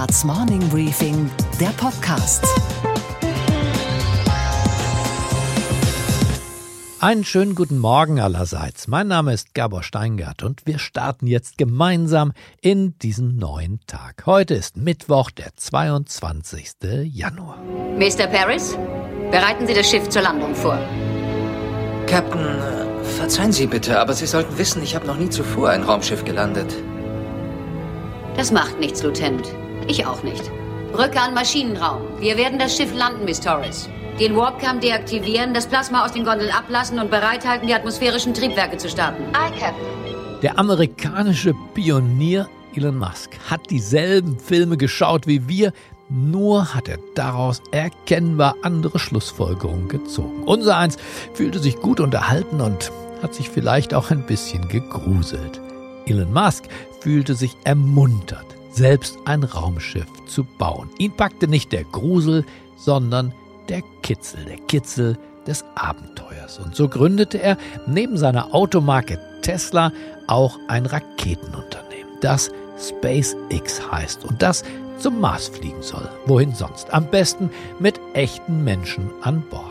Handelsblatts Morning Briefing, der Podcast. Einen schönen guten Morgen allerseits. Mein Name ist Gabor Steingart und wir starten jetzt gemeinsam in diesen neuen Tag. Heute ist Mittwoch, der 22. Januar. Mr. Paris, bereiten Sie das Schiff zur Landung vor. Captain, äh, verzeihen Sie bitte, aber Sie sollten wissen, ich habe noch nie zuvor ein Raumschiff gelandet. Das macht nichts, Lieutenant. Ich auch nicht. Rücke an Maschinenraum. Wir werden das Schiff landen, Miss Torres. Den Warpcam deaktivieren, das Plasma aus den Gondeln ablassen und bereithalten, die atmosphärischen Triebwerke zu starten. Aye, Captain. Der amerikanische Pionier Elon Musk hat dieselben Filme geschaut wie wir, nur hat er daraus erkennbar andere Schlussfolgerungen gezogen. Unser eins fühlte sich gut unterhalten und hat sich vielleicht auch ein bisschen gegruselt. Elon Musk fühlte sich ermuntert, selbst ein Raumschiff zu bauen. Ihn packte nicht der Grusel, sondern der Kitzel, der Kitzel des Abenteuers. Und so gründete er neben seiner Automarke Tesla auch ein Raketenunternehmen, das SpaceX heißt und das zum Mars fliegen soll. Wohin sonst? Am besten mit echten Menschen an Bord.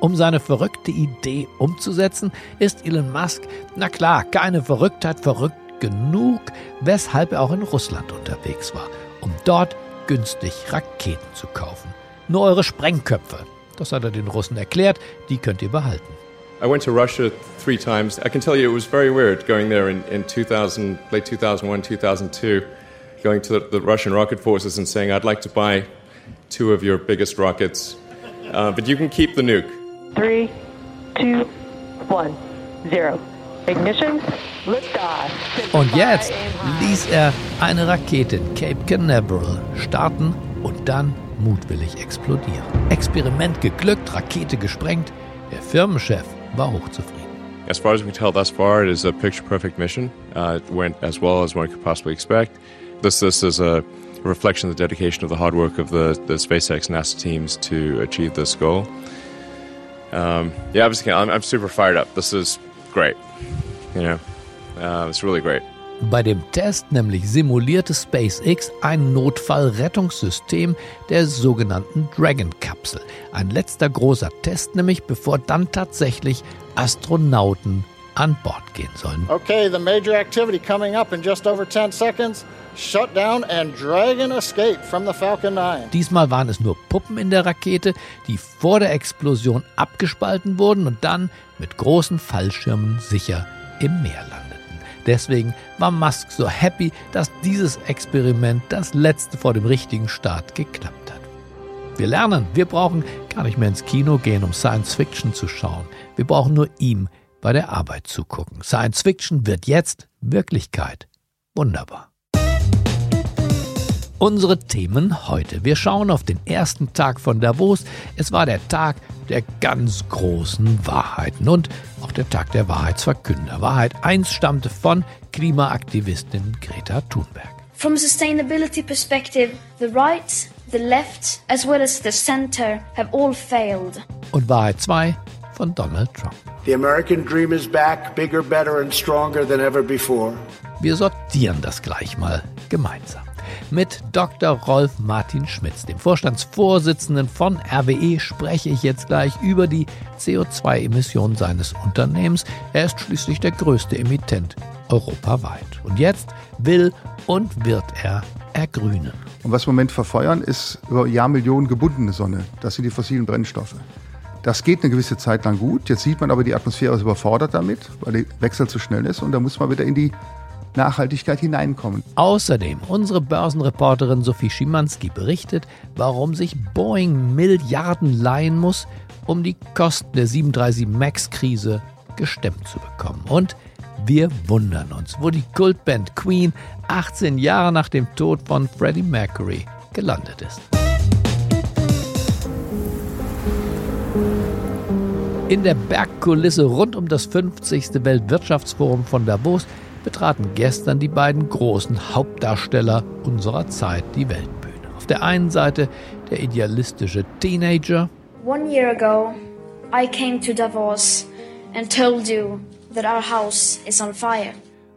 Um seine verrückte Idee umzusetzen, ist Elon Musk, na klar, keine Verrücktheit, verrückt genug, weshalb er auch in Russland unterwegs war, um dort günstig Raketen zu kaufen. Nur eure Sprengköpfe, das hat er den Russen erklärt, die könnt ihr behalten. I went to Russia three times. I can tell you it was very weird going there in, in 2000, late 2001, 2002, going to the, the Russian rocket forces and saying, I'd like to buy two of your biggest rockets, uh, but you can keep the nuke. Three, two, one, zero. Und jetzt ließ er eine Rakete in Cape Canaveral starten und dann mutwillig explodieren. Experiment geglückt, Rakete gesprengt. Der Firmenchef war hochzufrieden. As far as we can tell thus far, it is a picture perfect mission. Uh, it went as well as one could possibly expect. This, this is a reflection of the dedication of the hard work of the, the SpaceX NASA teams to achieve this goal. Um, yeah, obviously, I'm, I'm super fired up. This is great. You know, uh, it's really great. Bei dem Test nämlich simulierte SpaceX ein Notfallrettungssystem der sogenannten Dragon-Kapsel. Ein letzter großer Test nämlich, bevor dann tatsächlich Astronauten an Bord gehen sollen. Okay, the major activity coming up in just over 10 seconds. Shutdown and Dragon escape from the Falcon 9. Diesmal waren es nur Puppen in der Rakete, die vor der Explosion abgespalten wurden und dann mit großen Fallschirmen sicher im Meer landeten. Deswegen war Musk so happy, dass dieses Experiment das letzte vor dem richtigen Start geklappt hat. Wir lernen, wir brauchen gar nicht mehr ins Kino gehen, um Science Fiction zu schauen. Wir brauchen nur ihm bei der Arbeit zugucken. Science Fiction wird jetzt Wirklichkeit. Wunderbar. Unsere Themen heute. Wir schauen auf den ersten Tag von Davos. Es war der Tag der ganz großen Wahrheiten und auch der Tag der Wahrheitsverkünder. Wahrheit 1 stammte von Klimaaktivistin Greta Thunberg. From a sustainability perspective, the right, the left, as well as the center have all failed. Und Wahrheit 2 von Donald Trump. The American dream is back, bigger, better and stronger than ever before. Wir sortieren das gleich mal gemeinsam. Mit Dr. Rolf Martin Schmitz, dem Vorstandsvorsitzenden von RWE, spreche ich jetzt gleich über die CO2-Emissionen seines Unternehmens. Er ist schließlich der größte Emittent europaweit. Und jetzt will und wird er ergrünen. Und was wir im Moment verfeuern, ist über Jahrmillionen gebundene Sonne. Das sind die fossilen Brennstoffe. Das geht eine gewisse Zeit lang gut. Jetzt sieht man aber, die Atmosphäre ist überfordert damit, weil der Wechsel zu schnell ist. Und da muss man wieder in die Nachhaltigkeit hineinkommen. Außerdem, unsere Börsenreporterin Sophie Schimanski berichtet, warum sich Boeing Milliarden leihen muss, um die Kosten der 737 MAX-Krise gestemmt zu bekommen. Und wir wundern uns, wo die Kultband Queen 18 Jahre nach dem Tod von Freddie Mercury gelandet ist. In der Bergkulisse rund um das 50. Weltwirtschaftsforum von Davos betraten gestern die beiden großen Hauptdarsteller unserer Zeit die Weltbühne. Auf der einen Seite der idealistische Teenager. One year ago, I came to Davos and told you that our house is on fire.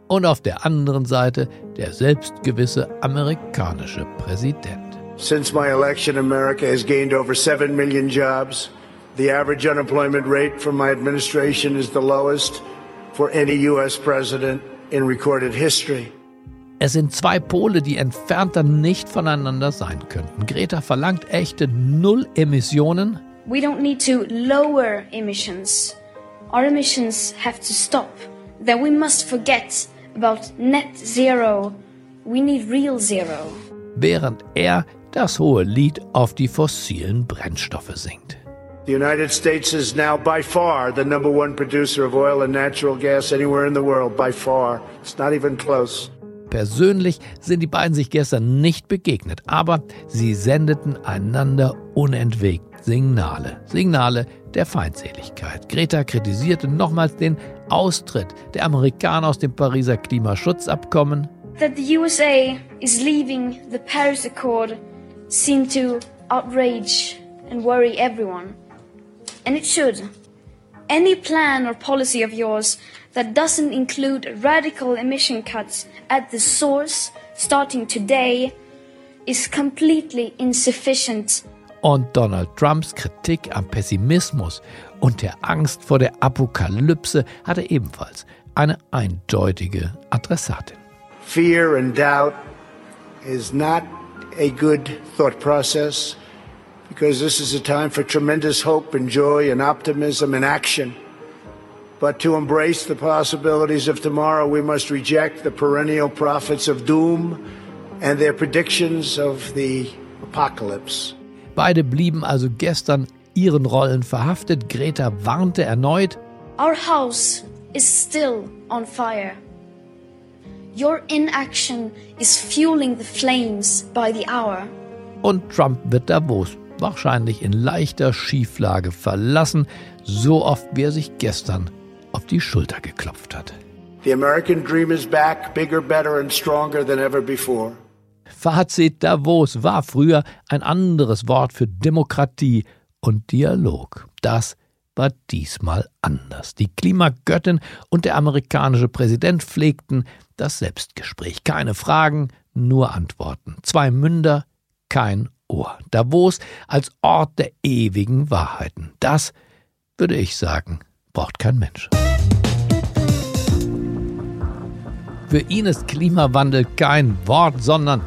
und auf der anderen Seite der selbstgewisse amerikanische Präsident. Since my election, America has gained over 7 million jobs. The average unemployment rate for my administration is the lowest for any U.S. president in recorded history. Es sind zwei Pole, die entfernter nicht voneinander sein könnten. Greta verlangt echte Null-Emissionen. We don't need to lower emissions. Our emissions have to stop. Then we must forget about net zero. We need real zero. Während er das hohe Lied auf die fossilen Brennstoffe singt. The United States is now by far the number one producer of oil and natural gas anywhere in the world, by far. It's not even close. Persönlich sind die beiden sich gestern nicht begegnet, aber sie sendeten einander unentwegt Signale. Signale der Feindseligkeit. Greta kritisierte nochmals den Austritt der Amerikaner aus dem Pariser Klimaschutzabkommen. That the USA is leaving the Paris Accord seemed to outrage and worry everyone. And it should. Any plan or policy of yours that doesn't include radical emission cuts at the source starting today is completely insufficient. Und Donald Trumps Kritik am Pessimismus und der Angst vor der Apokalypse hatte er ebenfalls eine eindeutige Adressatin. Fear and doubt is not a good thought process because this is a time for tremendous hope and joy and optimism and action. But to embrace the possibilities of tomorrow, we must reject the perennial prophets of doom and their predictions of the apocalypse. Beide blieben also gestern ihren Rollen verhaftet. Greta warnte erneut. Our house is still on fire. Your inaction is fueling the flames by the hour. Und Trump wird Davos wahrscheinlich in leichter Schieflage verlassen, so oft wie er sich gestern auf die Schulter geklopft hat. The American dream is back, bigger, better and stronger than ever before. Fazit Davos war früher ein anderes Wort für Demokratie und Dialog. Das war diesmal anders. Die Klimagöttin und der amerikanische Präsident pflegten das Selbstgespräch. Keine Fragen, nur Antworten. Zwei Münder, kein Ohr. Davos als Ort der ewigen Wahrheiten. Das, würde ich sagen, braucht kein Mensch. Für ihn ist Klimawandel kein Wort, sondern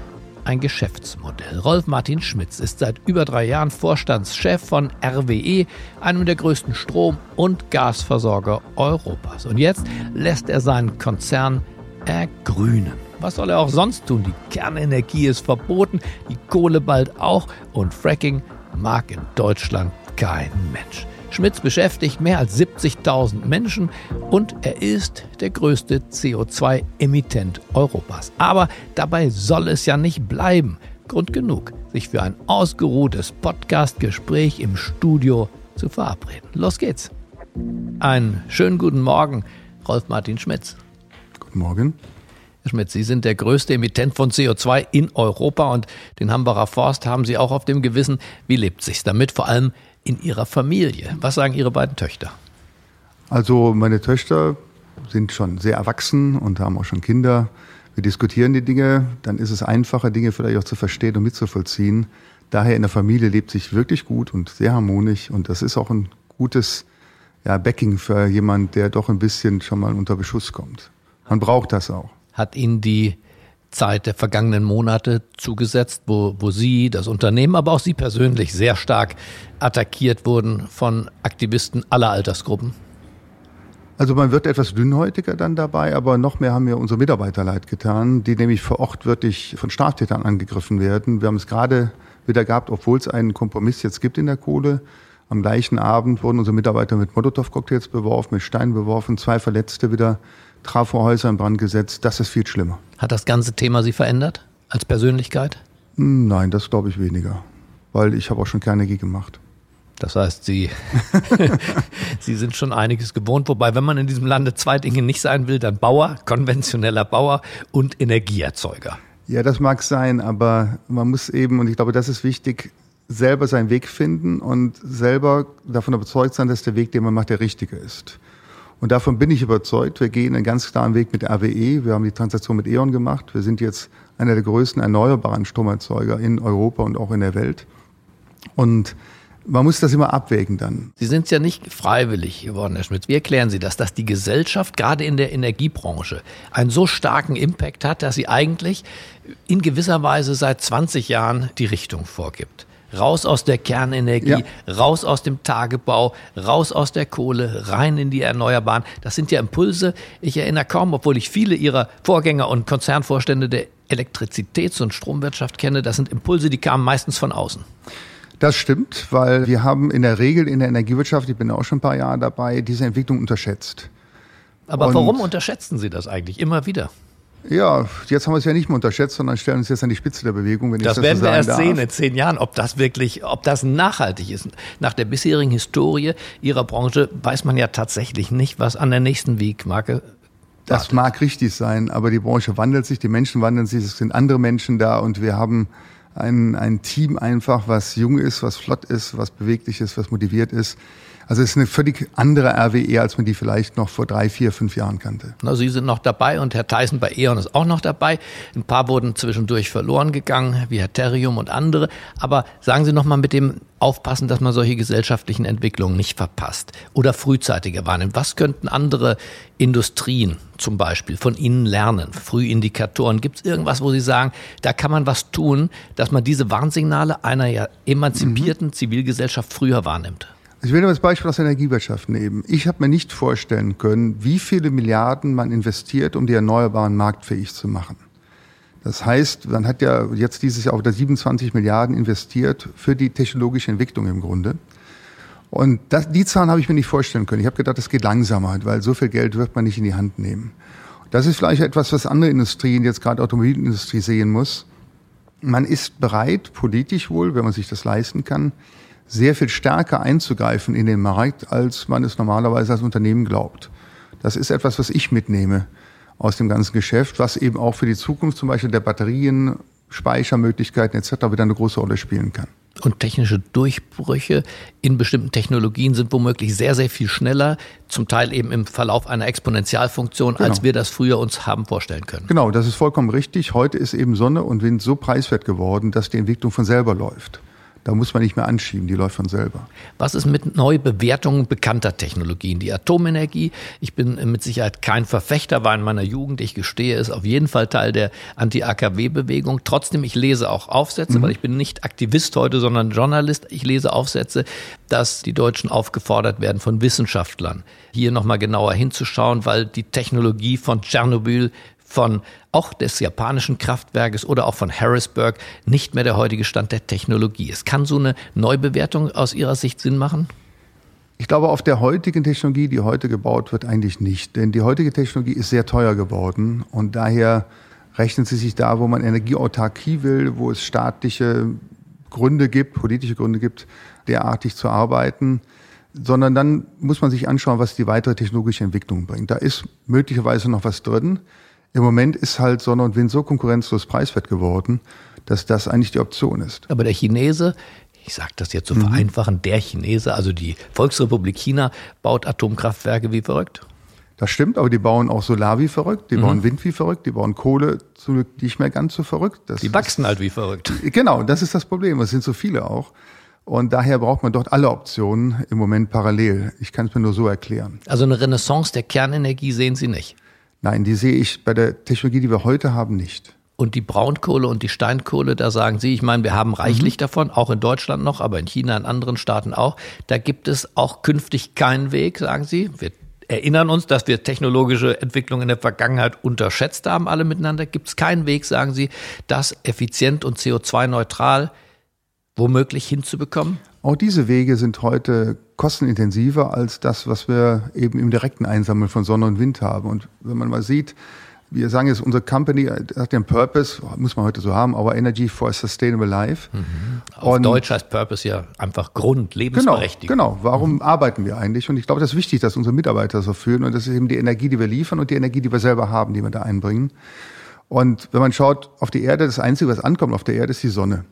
ein Geschäftsmodell. Rolf Martin Schmitz ist seit über drei Jahren Vorstandschef von RWE, einem der größten Strom- und Gasversorger Europas. Und jetzt lässt er seinen Konzern ergrünen. Was soll er auch sonst tun? Die Kernenergie ist verboten, die Kohle bald auch und Fracking mag in Deutschland kein Mensch. Schmitz beschäftigt mehr als 70.000 Menschen und er ist der größte CO2-Emittent Europas. Aber dabei soll es ja nicht bleiben. Grund genug, sich für ein ausgeruhtes Podcast-Gespräch im Studio zu verabreden. Los geht's. Einen schönen guten Morgen, Rolf Martin Schmitz. Guten Morgen. Herr Schmitz, Sie sind der größte Emittent von CO2 in Europa und den Hambacher Forst haben Sie auch auf dem Gewissen. Wie lebt sich's damit, vor allem in Ihrer Familie? Was sagen Ihre beiden Töchter? Also meine Töchter sind schon sehr erwachsen und haben auch schon Kinder. Wir diskutieren die Dinge, dann ist es einfacher, Dinge vielleicht auch zu verstehen und mitzuvollziehen. Daher in der Familie lebt sich wirklich gut und sehr harmonisch und das ist auch ein gutes ja, Backing für jemand, der doch ein bisschen schon mal unter Beschuss kommt. Man braucht das auch hat Ihnen die Zeit der vergangenen Monate zugesetzt, wo, wo Sie, das Unternehmen, aber auch Sie persönlich sehr stark attackiert wurden von Aktivisten aller Altersgruppen? Also man wird etwas dünnhäutiger dann dabei, aber noch mehr haben mir unsere Mitarbeiter leid getan, die nämlich vor Ort wirklich von Straftätern angegriffen werden. Wir haben es gerade wieder gehabt, obwohl es einen Kompromiss jetzt gibt in der Kohle. Am gleichen Abend wurden unsere Mitarbeiter mit Molotow-Cocktails beworfen, mit Steinen beworfen, zwei Verletzte wieder Trafohäuser in Brand gesetzt. Das ist viel schlimmer. Hat das ganze Thema Sie verändert als Persönlichkeit? Hm, nein, das glaube ich weniger, weil ich habe auch schon Kernenergie gemacht. Das heißt, Sie, Sie sind schon einiges gewohnt. Wobei, wenn man in diesem Lande zwei Dinge nicht sein will, dann Bauer, konventioneller Bauer und Energieerzeuger. Ja, das mag sein, aber man muss eben, und ich glaube, das ist wichtig, selber seinen Weg finden und selber davon überzeugt sein, dass der Weg, den man macht, der richtige ist. Und davon bin ich überzeugt. Wir gehen einen ganz klaren Weg mit RWE. Wir haben die Transaktion mit E.ON gemacht. Wir sind jetzt einer der größten erneuerbaren Stromerzeuger in Europa und auch in der Welt. Und man muss das immer abwägen dann. Sie sind ja nicht freiwillig geworden, Herr Schmitz. Wie erklären Sie das, dass die Gesellschaft gerade in der Energiebranche einen so starken Impact hat, dass sie eigentlich in gewisser Weise seit 20 Jahren die Richtung vorgibt? Raus aus der Kernenergie, ja. raus aus dem Tagebau, raus aus der Kohle, rein in die Erneuerbaren. Das sind ja Impulse. Ich erinnere kaum, obwohl ich viele Ihrer Vorgänger und Konzernvorstände der Elektrizitäts- und Stromwirtschaft kenne, das sind Impulse, die kamen meistens von außen. Das stimmt, weil wir haben in der Regel in der Energiewirtschaft, ich bin auch schon ein paar Jahre dabei, diese Entwicklung unterschätzt. Aber Und warum unterschätzen Sie das eigentlich immer wieder? Ja, jetzt haben wir es ja nicht mehr unterschätzt, sondern stellen uns jetzt an die Spitze der Bewegung. Wenn das, das werden so wir erst darf. sehen in zehn Jahren, ob das wirklich, ob das nachhaltig ist. Nach der bisherigen Historie Ihrer Branche weiß man ja tatsächlich nicht, was an der nächsten Wegmarke das mag richtig sein, aber die Branche wandelt sich, die Menschen wandeln sich, es sind andere Menschen da und wir haben ein, ein Team einfach, was jung ist, was flott ist, was beweglich ist, was motiviert ist. Also es ist eine völlig andere RWE, als man die vielleicht noch vor drei, vier, fünf Jahren kannte. Na, Sie sind noch dabei und Herr Tyson bei E.ON ist auch noch dabei. Ein paar wurden zwischendurch verloren gegangen, wie Herr Terrium und andere. Aber sagen Sie noch mal mit dem aufpassen, dass man solche gesellschaftlichen Entwicklungen nicht verpasst oder frühzeitiger wahrnimmt. Was könnten andere Industrien zum Beispiel von Ihnen lernen? Frühindikatoren. Gibt es irgendwas, wo Sie sagen, da kann man was tun, dass man diese Warnsignale einer ja emanzipierten mhm. Zivilgesellschaft früher wahrnimmt? Ich will nur das Beispiel aus der Energiewirtschaft nehmen. Ich habe mir nicht vorstellen können, wie viele Milliarden man investiert, um die Erneuerbaren marktfähig zu machen. Das heißt, man hat ja jetzt dieses Jahr auch wieder 27 Milliarden investiert für die technologische Entwicklung im Grunde. Und das, die Zahlen habe ich mir nicht vorstellen können. Ich habe gedacht, das geht langsamer, weil so viel Geld wird man nicht in die Hand nehmen. Das ist vielleicht etwas, was andere Industrien, jetzt gerade Automobilindustrie, sehen muss. Man ist bereit, politisch wohl, wenn man sich das leisten kann, sehr viel stärker einzugreifen in den Markt, als man es normalerweise als Unternehmen glaubt. Das ist etwas, was ich mitnehme aus dem ganzen Geschäft, was eben auch für die Zukunft zum Beispiel der Batterien, Speichermöglichkeiten etc. wieder eine große Rolle spielen kann. Und technische Durchbrüche in bestimmten Technologien sind womöglich sehr, sehr viel schneller, zum Teil eben im Verlauf einer Exponentialfunktion, genau. als wir das früher uns haben vorstellen können. Genau, das ist vollkommen richtig. Heute ist eben Sonne und Wind so preiswert geworden, dass die Entwicklung von selber läuft. Da muss man nicht mehr anschieben, die läuft von selber. Was ist mit Neubewertungen bekannter Technologien? Die Atomenergie, ich bin mit Sicherheit kein Verfechter, war in meiner Jugend, ich gestehe, ist auf jeden Fall Teil der Anti-AKW-Bewegung. Trotzdem, ich lese auch Aufsätze, mhm. weil ich bin nicht Aktivist heute, sondern Journalist. Ich lese Aufsätze, dass die Deutschen aufgefordert werden von Wissenschaftlern, hier nochmal genauer hinzuschauen, weil die Technologie von Tschernobyl von auch des japanischen Kraftwerkes oder auch von Harrisburg nicht mehr der heutige Stand der Technologie ist. Kann so eine Neubewertung aus Ihrer Sicht Sinn machen? Ich glaube, auf der heutigen Technologie, die heute gebaut wird, eigentlich nicht. Denn die heutige Technologie ist sehr teuer geworden und daher rechnen sie sich da, wo man Energieautarkie will, wo es staatliche Gründe gibt, politische Gründe gibt, derartig zu arbeiten, sondern dann muss man sich anschauen, was die weitere technologische Entwicklung bringt. Da ist möglicherweise noch was drin. Im Moment ist halt Sonne und Wind so konkurrenzlos preiswert geworden, dass das eigentlich die Option ist. Aber der Chinese, ich sage das jetzt so mhm. vereinfachen, der Chinese, also die Volksrepublik China, baut Atomkraftwerke wie verrückt. Das stimmt, aber die bauen auch Solar wie verrückt, die mhm. bauen Wind wie verrückt, die bauen Kohle zum Glück nicht mehr ganz so verrückt. Das die wachsen ist, halt wie verrückt. Genau, das ist das Problem. Es sind so viele auch. Und daher braucht man dort alle Optionen im Moment parallel. Ich kann es mir nur so erklären. Also eine Renaissance der Kernenergie sehen Sie nicht? Nein, die sehe ich bei der Technologie, die wir heute haben, nicht. Und die Braunkohle und die Steinkohle, da sagen Sie, ich meine, wir haben reichlich mhm. davon, auch in Deutschland noch, aber in China, in anderen Staaten auch. Da gibt es auch künftig keinen Weg, sagen Sie. Wir erinnern uns, dass wir technologische Entwicklungen in der Vergangenheit unterschätzt haben, alle miteinander. Gibt es keinen Weg, sagen Sie, das effizient und CO2-neutral womöglich hinzubekommen? Auch diese Wege sind heute kostenintensiver als das, was wir eben im direkten Einsammeln von Sonne und Wind haben. Und wenn man mal sieht, wir sagen jetzt, unsere Company hat den Purpose, muss man heute so haben, our Energy for a Sustainable Life. Mhm. Auf und Deutsch heißt Purpose ja einfach Grund, Lebensberechtigung. Genau, genau. Warum mhm. arbeiten wir eigentlich? Und ich glaube, das ist wichtig, dass unsere Mitarbeiter so fühlen. Und das ist eben die Energie, die wir liefern und die Energie, die wir selber haben, die wir da einbringen. Und wenn man schaut auf die Erde, das Einzige, was ankommt auf der Erde, ist die Sonne.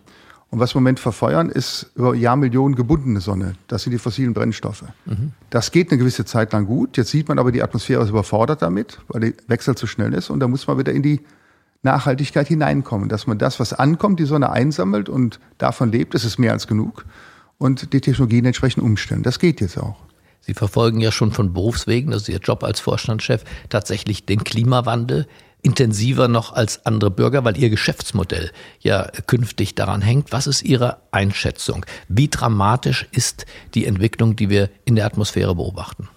Und was wir im Moment verfeuern, ist über Jahrmillionen gebundene Sonne. Das sind die fossilen Brennstoffe. Mhm. Das geht eine gewisse Zeit lang gut. Jetzt sieht man aber, die Atmosphäre ist überfordert damit, weil der Wechsel zu schnell ist. Und da muss man wieder in die Nachhaltigkeit hineinkommen, dass man das, was ankommt, die Sonne einsammelt und davon lebt, das ist mehr als genug. Und die Technologien entsprechend umstellen. Das geht jetzt auch. Sie verfolgen ja schon von Berufswegen, ist Ihr Job als Vorstandschef, tatsächlich den Klimawandel intensiver noch als andere Bürger, weil Ihr Geschäftsmodell ja künftig daran hängt. Was ist Ihre Einschätzung? Wie dramatisch ist die Entwicklung, die wir in der Atmosphäre beobachten?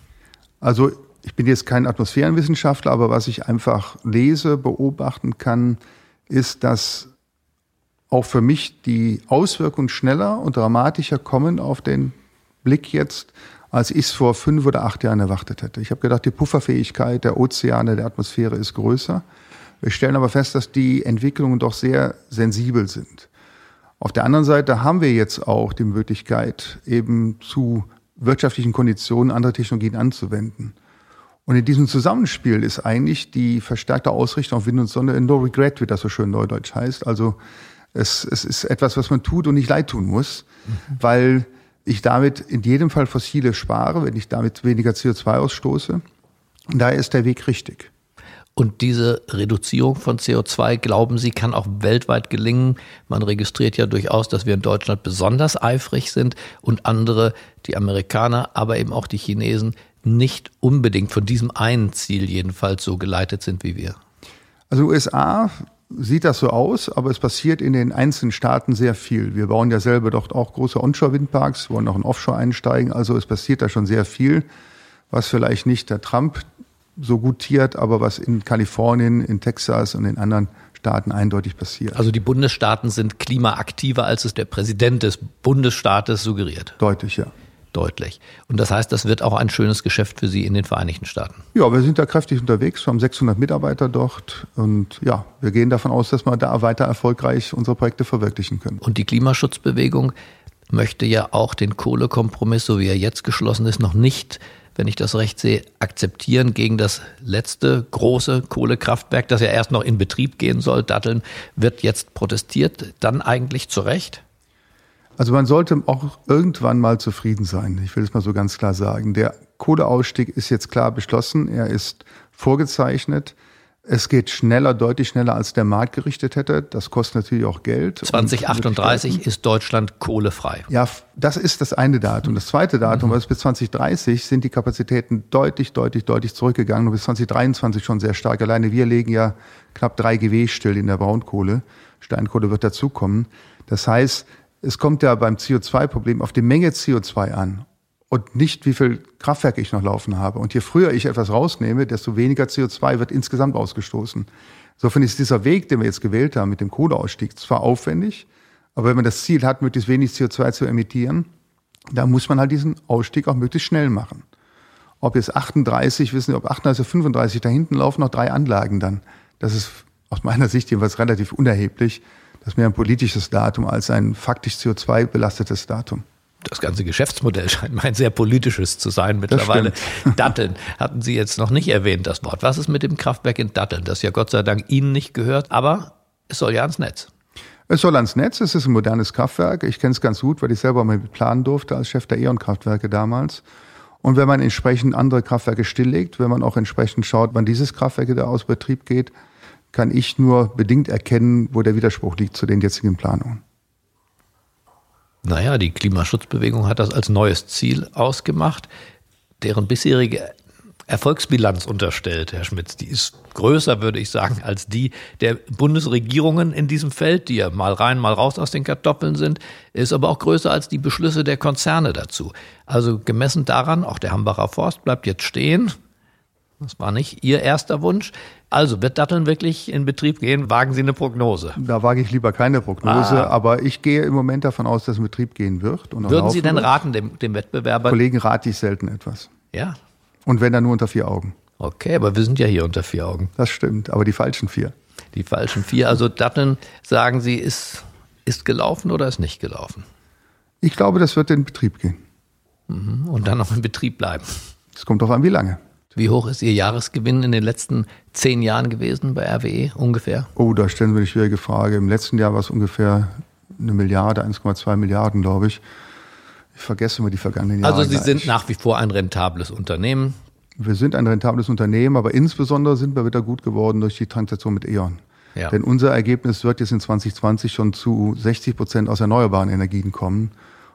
Also ich bin jetzt kein Atmosphärenwissenschaftler, aber was ich einfach lese, beobachten kann, ist, dass auch für mich die Auswirkungen schneller und dramatischer kommen auf den Blick jetzt, als ich es vor fünf oder acht Jahren erwartet hätte. Ich habe gedacht, die Pufferfähigkeit der Ozeane, der Atmosphäre ist größer. Wir stellen aber fest, dass die Entwicklungen doch sehr sensibel sind. Auf der anderen Seite haben wir jetzt auch die Möglichkeit, eben zu wirtschaftlichen Konditionen andere Technologien anzuwenden. Und in diesem Zusammenspiel ist eigentlich die verstärkte Ausrichtung auf Wind und Sonne No Regret, wie das so schön neudeutsch heißt. Also es, es ist etwas, was man tut und nicht leid tun muss, mhm. weil ich damit in jedem Fall fossile spare, wenn ich damit weniger CO2 ausstoße. Und daher ist der Weg richtig. Und diese Reduzierung von CO2, glauben Sie, kann auch weltweit gelingen? Man registriert ja durchaus, dass wir in Deutschland besonders eifrig sind und andere, die Amerikaner, aber eben auch die Chinesen, nicht unbedingt von diesem einen Ziel jedenfalls so geleitet sind wie wir. Also USA sieht das so aus, aber es passiert in den einzelnen Staaten sehr viel. Wir bauen ja selber dort auch große Onshore-Windparks, wollen auch in Offshore einsteigen. Also es passiert da schon sehr viel, was vielleicht nicht der Trump so gutiert, aber was in Kalifornien, in Texas und in anderen Staaten eindeutig passiert. Also die Bundesstaaten sind klimaaktiver, als es der Präsident des Bundesstaates suggeriert. Deutlich, ja deutlich. Und das heißt, das wird auch ein schönes Geschäft für Sie in den Vereinigten Staaten. Ja, wir sind da kräftig unterwegs. Wir haben 600 Mitarbeiter dort. Und ja, wir gehen davon aus, dass wir da weiter erfolgreich unsere Projekte verwirklichen können. Und die Klimaschutzbewegung möchte ja auch den Kohlekompromiss, so wie er jetzt geschlossen ist, noch nicht wenn ich das recht sehe, akzeptieren gegen das letzte große Kohlekraftwerk, das ja erst noch in Betrieb gehen soll. Datteln wird jetzt protestiert, dann eigentlich zu Recht? Also man sollte auch irgendwann mal zufrieden sein. Ich will es mal so ganz klar sagen. Der Kohleausstieg ist jetzt klar beschlossen. Er ist vorgezeichnet. Es geht schneller, deutlich schneller, als der Markt gerichtet hätte. Das kostet natürlich auch Geld. 2038 ist Deutschland kohlefrei. Ja, das ist das eine Datum. Das zweite Datum, mhm. was bis 2030 sind die Kapazitäten deutlich, deutlich, deutlich zurückgegangen und bis 2023 schon sehr stark. Alleine wir legen ja knapp drei GW still in der Braunkohle. Steinkohle wird dazukommen. Das heißt, es kommt ja beim CO2-Problem auf die Menge CO2 an und nicht, wie viel Kraftwerke ich noch laufen habe. Und je früher ich etwas rausnehme, desto weniger CO2 wird insgesamt ausgestoßen. Insofern ist dieser Weg, den wir jetzt gewählt haben mit dem Kohleausstieg, zwar aufwendig, aber wenn man das Ziel hat, möglichst wenig CO2 zu emittieren, dann muss man halt diesen Ausstieg auch möglichst schnell machen. Ob jetzt 38, wissen Sie, ob 38 oder 35, da hinten laufen noch drei Anlagen dann. Das ist aus meiner Sicht jedenfalls relativ unerheblich. Das ist mehr ein politisches Datum als ein faktisch CO2-belastetes Datum. Das ganze Geschäftsmodell scheint mir ein sehr politisches zu sein mittlerweile. Datteln hatten Sie jetzt noch nicht erwähnt, das Wort. Was ist mit dem Kraftwerk in Datteln, das ja Gott sei Dank Ihnen nicht gehört, aber es soll ja ans Netz. Es soll ans Netz, es ist ein modernes Kraftwerk. Ich kenne es ganz gut, weil ich selber mal planen durfte als Chef der E.ON-Kraftwerke damals. Und wenn man entsprechend andere Kraftwerke stilllegt, wenn man auch entsprechend schaut, wann dieses Kraftwerk wieder aus Betrieb geht, kann ich nur bedingt erkennen, wo der Widerspruch liegt zu den jetzigen Planungen. Naja, die Klimaschutzbewegung hat das als neues Ziel ausgemacht. Deren bisherige Erfolgsbilanz unterstellt, Herr Schmitz. Die ist größer, würde ich sagen, als die der Bundesregierungen in diesem Feld, die ja mal rein, mal raus aus den Kartoffeln sind, ist aber auch größer als die Beschlüsse der Konzerne dazu. Also gemessen daran, auch der Hambacher Forst bleibt jetzt stehen, das war nicht Ihr erster Wunsch. Also wird Datteln wirklich in Betrieb gehen? Wagen Sie eine Prognose? Da wage ich lieber keine Prognose, ah. aber ich gehe im Moment davon aus, dass es in Betrieb gehen wird. Würden Sie denn raten dem, dem Wettbewerber? Kollegen rate ich selten etwas. Ja. Und wenn dann nur unter vier Augen. Okay, aber wir sind ja hier unter vier Augen. Das stimmt, aber die falschen vier. Die falschen vier. Also Datteln, sagen Sie, ist, ist gelaufen oder ist nicht gelaufen? Ich glaube, das wird in Betrieb gehen. Mhm. Und dann noch in Betrieb bleiben. Es kommt darauf an, wie lange. Wie hoch ist Ihr Jahresgewinn in den letzten zehn Jahren gewesen bei RWE ungefähr? Oh, da stellen Sie mir eine schwierige Frage. Im letzten Jahr war es ungefähr eine Milliarde, 1,2 Milliarden, glaube ich. Ich vergesse immer die vergangenen Jahre. Also Sie gleich. sind nach wie vor ein rentables Unternehmen. Wir sind ein rentables Unternehmen, aber insbesondere sind wir wieder gut geworden durch die Transaktion mit E.ON. Ja. Denn unser Ergebnis wird jetzt in 2020 schon zu 60 Prozent aus erneuerbaren Energien kommen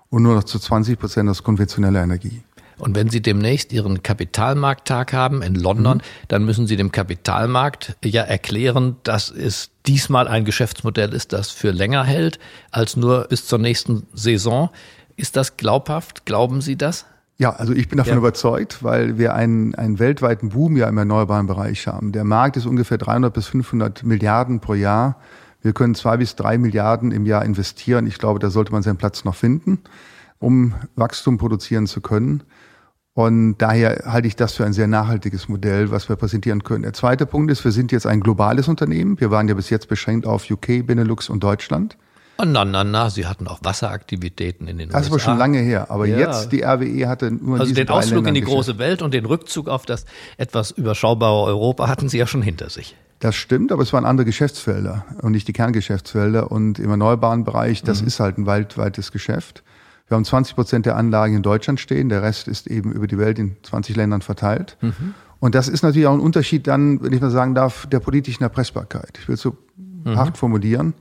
und nur noch zu 20 Prozent aus konventioneller Energie. Und wenn Sie demnächst Ihren Kapitalmarkttag haben in London, dann müssen Sie dem Kapitalmarkt ja erklären, dass es diesmal ein Geschäftsmodell ist, das für länger hält als nur bis zur nächsten Saison. Ist das glaubhaft? Glauben Sie das? Ja, also ich bin davon Ja. überzeugt, weil wir einen, einen weltweiten Boom ja im erneuerbaren Bereich haben. Der Markt ist ungefähr 300 bis 500 Milliarden pro Jahr. Wir können zwei bis drei Milliarden im Jahr investieren. Ich glaube, da sollte man seinen Platz noch finden, um Wachstum produzieren zu können. Und daher halte ich das für ein sehr nachhaltiges Modell, was wir präsentieren können. Der zweite Punkt ist, wir sind jetzt ein globales Unternehmen. Wir waren ja bis jetzt beschränkt auf UK, Benelux und Deutschland. Oh, na, na, na, Sie hatten auch Wasseraktivitäten in den Das ist aber USA. schon lange her. Aber Ja. jetzt, die RWE hatte nur Also den Ausflug in die große Welt und den Rückzug auf das etwas überschaubare Europa hatten Sie ja schon hinter sich. Das stimmt, aber es waren andere Geschäftsfelder und nicht die Kerngeschäftsfelder. Und im erneuerbaren Bereich, das Mhm. ist halt ein weltweites Geschäft. Wir haben 20 Prozent der Anlagen in Deutschland stehen, der Rest ist eben über die Welt in 20 Ländern verteilt. Mhm. Und das ist natürlich auch ein Unterschied dann, wenn ich mal sagen darf, der politischen Erpressbarkeit. Ich will es so Mhm. hart formulieren.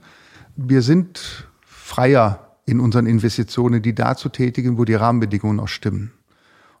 Wir sind freier in unseren Investitionen, die da zu tätigen, wo die Rahmenbedingungen auch stimmen.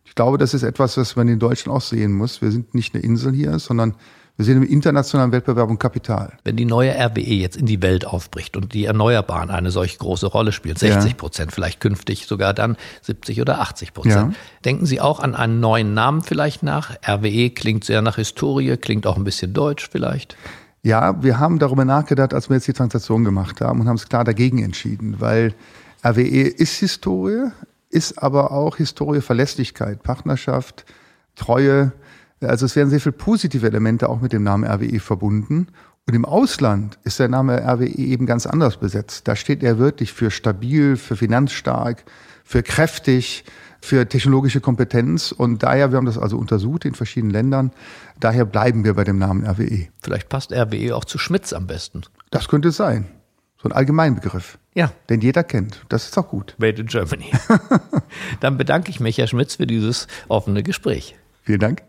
Ich glaube, das ist etwas, was man in Deutschland auch sehen muss. Wir sind nicht eine Insel hier, sondern wir sind im internationalen Wettbewerb um Kapital. Wenn die neue RWE jetzt in die Welt aufbricht und die Erneuerbaren eine solch große Rolle spielen, 60 Prozent, vielleicht künftig sogar dann 70 oder 80 Prozent, Ja. denken Sie auch an einen neuen Namen vielleicht nach? RWE klingt sehr nach Historie, klingt auch ein bisschen deutsch vielleicht. Ja, wir haben darüber nachgedacht, als wir jetzt die Transaktion gemacht haben und haben es klar dagegen entschieden, weil RWE ist Historie, ist aber auch Historie Verlässlichkeit, Partnerschaft, Treue. Also es werden sehr viele positive Elemente auch mit dem Namen RWE verbunden. Und im Ausland ist der Name RWE eben ganz anders besetzt. Da steht er wirklich für stabil, für finanzstark, für kräftig, für technologische Kompetenz. Und daher, wir haben das also untersucht in verschiedenen Ländern, daher bleiben wir bei dem Namen RWE. Vielleicht passt RWE auch zu Schmitz am besten. Das könnte es sein. So ein Allgemeinbegriff. Ja. Den jeder kennt. Das ist auch gut. Made in Germany. Dann bedanke ich mich, Herr Schmitz, für dieses offene Gespräch. Vielen Dank.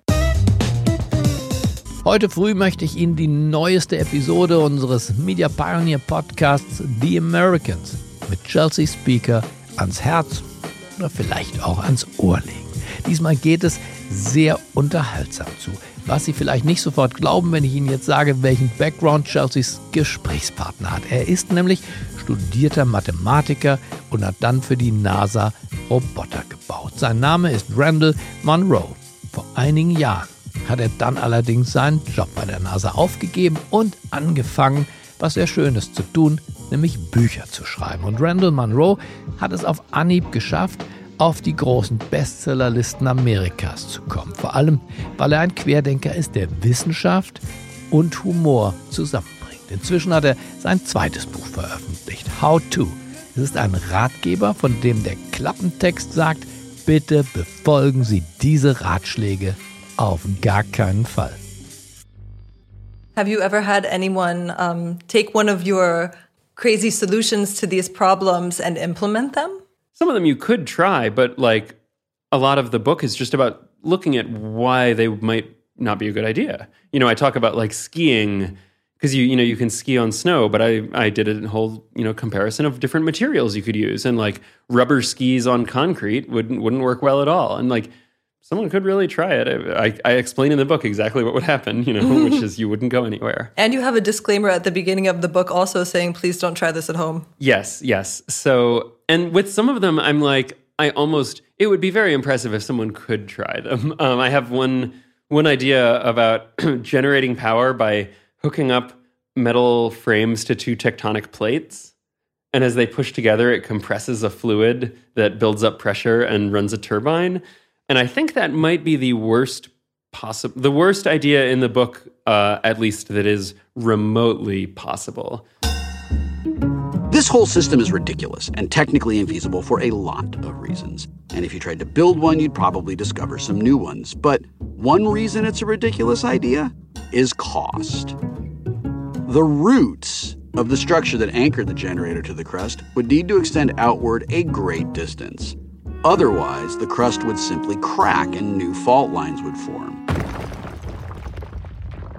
Heute früh möchte ich Ihnen die neueste Episode unseres Media Pioneer Podcasts The Americans mit Chelsea Speaker ans Herz oder vielleicht auch ans Ohr legen. Diesmal geht es sehr unterhaltsam zu. Was Sie vielleicht nicht sofort glauben, wenn ich Ihnen jetzt sage, welchen Background Chelseas Gesprächspartner hat. Er ist nämlich studierter Mathematiker und hat dann für die NASA Roboter gebaut. Sein Name ist Randall Monroe. Vor einigen Jahren hat er dann allerdings seinen Job bei der NASA aufgegeben und angefangen, was sehr Schönes zu tun, nämlich Bücher zu schreiben. Und Randall Monroe hat es auf Anhieb geschafft, auf die großen Bestsellerlisten Amerikas zu kommen. Vor allem, weil er ein Querdenker ist, der Wissenschaft und Humor zusammenbringt. Inzwischen hat er sein zweites Buch veröffentlicht, How To. Es ist ein Ratgeber, von dem der Klappentext sagt, bitte befolgen Sie diese Ratschläge auf gar keinen Fall. Have you ever had anyone um, take one of your crazy solutions to these problems and implement them? Some of them you could try, but like a lot of the book is just about looking at why they might not be a good idea. You know, I talk about like skiing because you you know you can ski on snow, but I I did a whole you know comparison of different materials you could use, and like rubber skis on concrete wouldn't wouldn't work well at all, and like someone could really try it. I, I, I explain in the book exactly what would happen, you know, which is you wouldn't go anywhere. And you have a disclaimer at the beginning of the book also saying, please don't try this at home. Yes, yes. So, and with some of them, I'm like, I almost, it would be very impressive if someone could try them. Um, I have one one idea about generating power by hooking up metal frames to two tectonic plates. And as they push together, it compresses a fluid that builds up pressure and runs a turbine. And I think that might be the worst possible, the worst idea in the book, uh, at least that is remotely possible. This whole system is ridiculous and technically infeasible for a lot of reasons. And if you tried to build one, you'd probably discover some new ones. But one reason it's a ridiculous idea is cost. The roots of the structure that anchored the generator to the crust would need to extend outward a great distance. Otherwise, the crust would simply crack and new fault lines would form.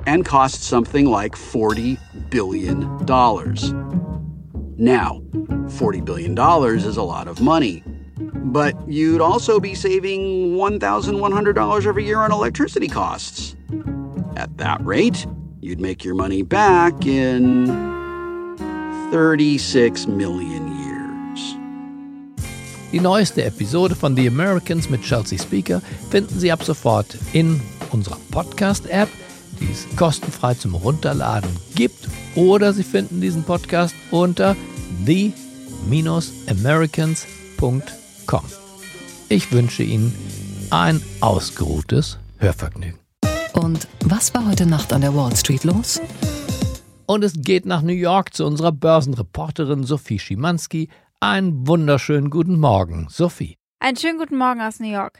And cost something like $40 billion. Now, $40 billion is a lot of money. But you'd also be saving $1,100 every year on electricity costs. At that rate, you'd make your money back in 36 million. Die neueste Episode von The Americans mit Chelsea Speaker finden Sie ab sofort in unserer Podcast-App, die es kostenfrei zum Runterladen gibt. Oder Sie finden diesen Podcast unter the-americans.com. Ich wünsche Ihnen ein ausgeruhtes Hörvergnügen. Und was war heute Nacht an der Wall Street los? Und es geht nach New York zu unserer Börsenreporterin Sophie Schimanski. Einen wunderschönen guten Morgen, Sophie. Einen schönen guten Morgen aus New York.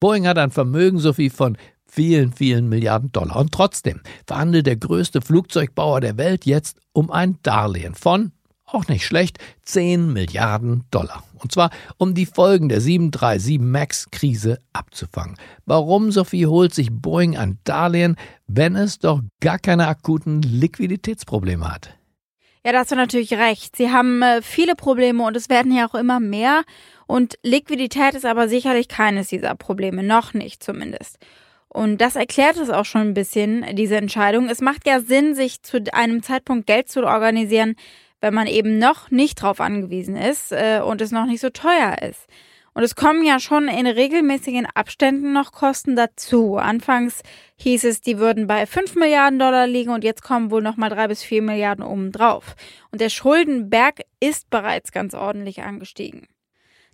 Boeing hat ein Vermögen, Sophie, von vielen, vielen Milliarden Dollar. Und trotzdem verhandelt der größte Flugzeugbauer der Welt jetzt um ein Darlehen von auch nicht schlecht, 10 Milliarden Dollar. Und zwar, um die Folgen der 737 MAX-Krise abzufangen. Warum, Sophie, holt sich Boeing ein Darlehen, wenn es doch gar keine akuten Liquiditätsprobleme hat? Ja, da hast du natürlich recht. Sie haben äh, viele Probleme und es werden ja auch immer mehr. Und Liquidität ist aber sicherlich keines dieser Probleme, noch nicht zumindest. Und das erklärt es auch schon ein bisschen, diese Entscheidung. Es macht ja Sinn, sich zu einem Zeitpunkt Geld zu organisieren, wenn man eben noch nicht drauf angewiesen ist äh, und es noch nicht so teuer ist. Und es kommen ja schon in regelmäßigen Abständen noch Kosten dazu. Anfangs hieß es, die würden bei 5 Milliarden Dollar liegen und jetzt kommen wohl nochmal 3 bis 4 Milliarden obendrauf. Und der Schuldenberg ist bereits ganz ordentlich angestiegen.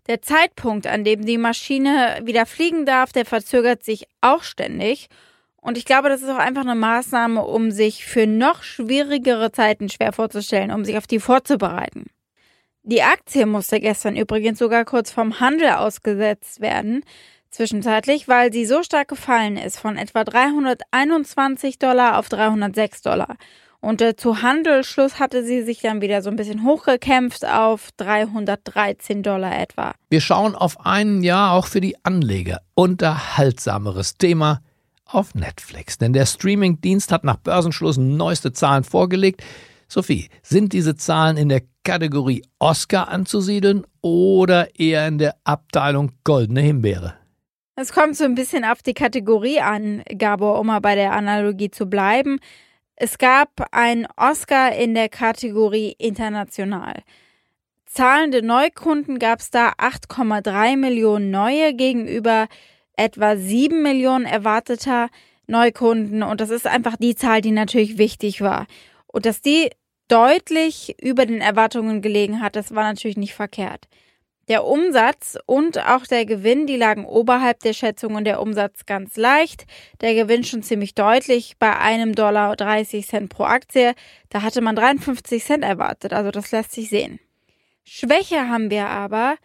Der Zeitpunkt, an dem die Maschine wieder fliegen darf, der verzögert sich auch ständig. Und ich glaube, das ist auch einfach eine Maßnahme, um sich für noch schwierigere Zeiten schwer vorzustellen, um sich auf die vorzubereiten. Die Aktie musste gestern übrigens sogar kurz vom Handel ausgesetzt werden, zwischenzeitlich, weil sie so stark gefallen ist, von etwa 321 Dollar auf 306 Dollar. Und äh, zu Handelsschluss hatte sie sich dann wieder so ein bisschen hochgekämpft auf 313 Dollar etwa. Wir schauen auf ein Jahr auch für die Anleger unterhaltsameres Thema auf Netflix. Denn der Streamingdienst hat nach Börsenschluss neueste Zahlen vorgelegt. Sophie, sind diese Zahlen in der Kategorie Oscar anzusiedeln oder eher in der Abteilung Goldene Himbeere? Es kommt so ein bisschen auf die Kategorie an, Gabor, um mal bei der Analogie zu bleiben. Es gab einen Oscar in der Kategorie International. Zahlende Neukunden gab es da 8,3 Millionen neue gegenüber etwa 7 Millionen erwarteter Neukunden. Und das ist einfach die Zahl, die natürlich wichtig war. Und dass die deutlich über den Erwartungen gelegen hat, das war natürlich nicht verkehrt. Der Umsatz und auch der Gewinn, die lagen oberhalb der Schätzungen. Der Umsatz ganz leicht, der Gewinn schon ziemlich deutlich bei einem Dollar 30 Cent pro Aktie. Da hatte man 53 Cent erwartet, also das lässt sich sehen. Schwäche haben wir aber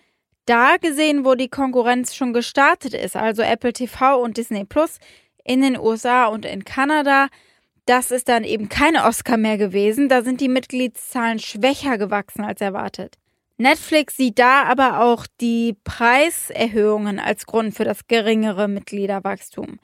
da gesehen, wo die Konkurrenz schon gestartet ist, also Apple TV und Disney Plus in den USA und in Kanada. Das ist dann eben keine Oscar mehr gewesen, da sind die Mitgliedszahlen schwächer gewachsen als erwartet. Netflix sieht da aber auch die Preiserhöhungen als Grund für das geringere Mitgliederwachstum.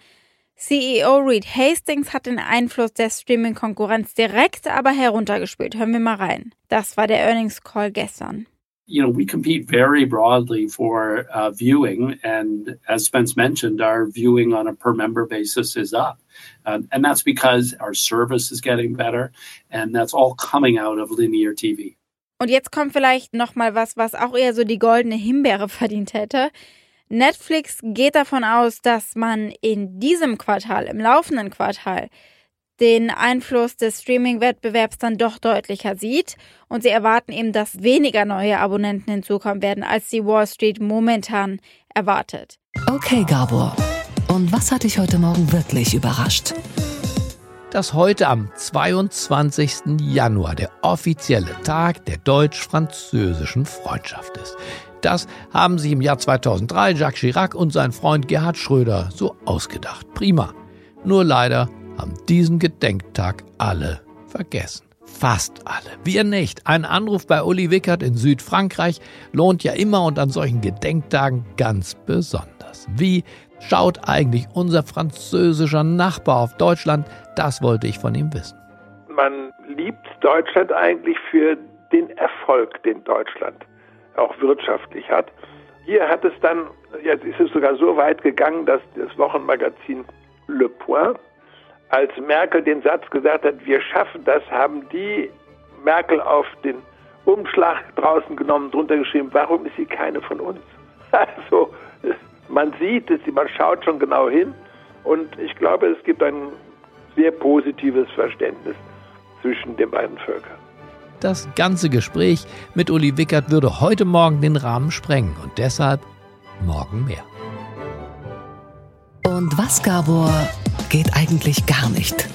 CEO Reed Hastings hat den Einfluss der Streaming-Konkurrenz direkt aber heruntergespielt. Hören wir mal rein. Das war der Earnings Call gestern. You know, we compete very broadly for uh, viewing. And as Spence mentioned, our viewing on a per member basis is up. Um, and that's because our service is getting better. And that's all coming out of linear TV. Und jetzt kommt vielleicht noch mal was, was auch eher so die goldene Himbeere verdient hätte. Netflix geht davon aus, dass man in diesem Quartal, im laufenden Quartal, den Einfluss des Streaming-Wettbewerbs dann doch deutlicher sieht und sie erwarten eben, dass weniger neue Abonnenten hinzukommen werden, als die Wall Street momentan erwartet. Okay, Gabor. Und was hat dich heute Morgen wirklich überrascht? Dass heute am 22. Januar der offizielle Tag der deutsch-französischen Freundschaft ist. Das haben sich im Jahr 2003 Jacques Chirac und sein Freund Gerhard Schröder so ausgedacht. Prima. Nur leider haben diesen Gedenktag alle vergessen. Fast alle. Wir nicht. Ein Anruf bei Uli Wickert in Südfrankreich lohnt ja immer und an solchen Gedenktagen ganz besonders. Wie schaut eigentlich unser französischer Nachbar auf Deutschland? Das wollte ich von ihm wissen. Man liebt Deutschland eigentlich für den Erfolg, den Deutschland auch wirtschaftlich hat. Hier hat es dann, jetzt ist es sogar so weit gegangen, dass das Wochenmagazin Le Point, als Merkel den Satz gesagt hat, wir schaffen das, haben die Merkel auf den Umschlag draußen genommen, drunter geschrieben, warum ist sie keine von uns? Also man sieht es, man schaut schon genau hin und ich glaube, es gibt ein sehr positives Verständnis zwischen den beiden Völkern. Das ganze Gespräch mit Uli Wickert würde heute Morgen den Rahmen sprengen und deshalb morgen mehr. Und was, Gabor, geht eigentlich gar nicht?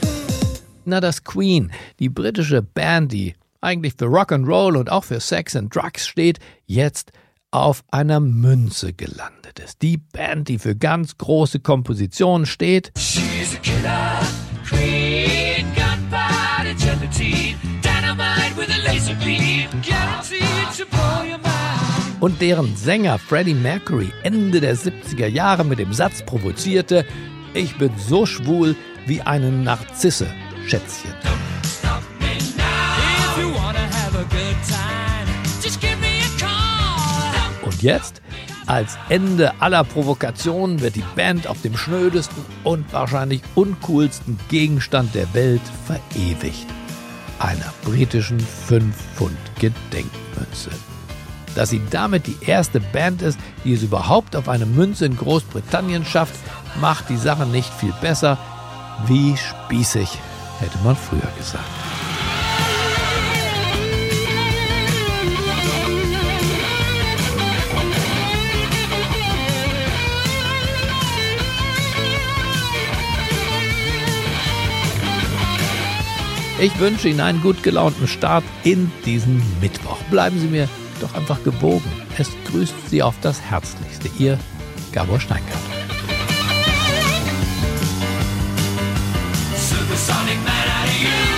Na, das Queen, die britische Band, die eigentlich für Rock'n'Roll und auch für Sex and Drugs steht, jetzt auf einer Münze gelandet ist. Die Band, die für ganz große Kompositionen steht. She's a killer, queen, gunfight, agility, dynamite with a laser beam, guaranteed to blow your mind. Und deren Sänger Freddie Mercury Ende der 70er Jahre mit dem Satz provozierte, ich bin so schwul wie eine Narzisse, Schätzchen. Und jetzt, als Ende aller Provokationen, wird die Band auf dem schnödesten und wahrscheinlich uncoolsten Gegenstand der Welt verewigt. Einer britischen 5-Pfund-Gedenkmünze. Dass sie damit die erste Band ist, die es überhaupt auf eine Münze in Großbritannien schafft, macht die Sache nicht viel besser. Wie spießig, hätte man früher gesagt. Ich wünsche Ihnen einen gut gelaunten Start in diesen Mittwoch. Bleiben Sie mir doch einfach gewogen. Es grüßt Sie auf das Herzlichste. Ihr Gabor Steingart. Supersonic man out of you.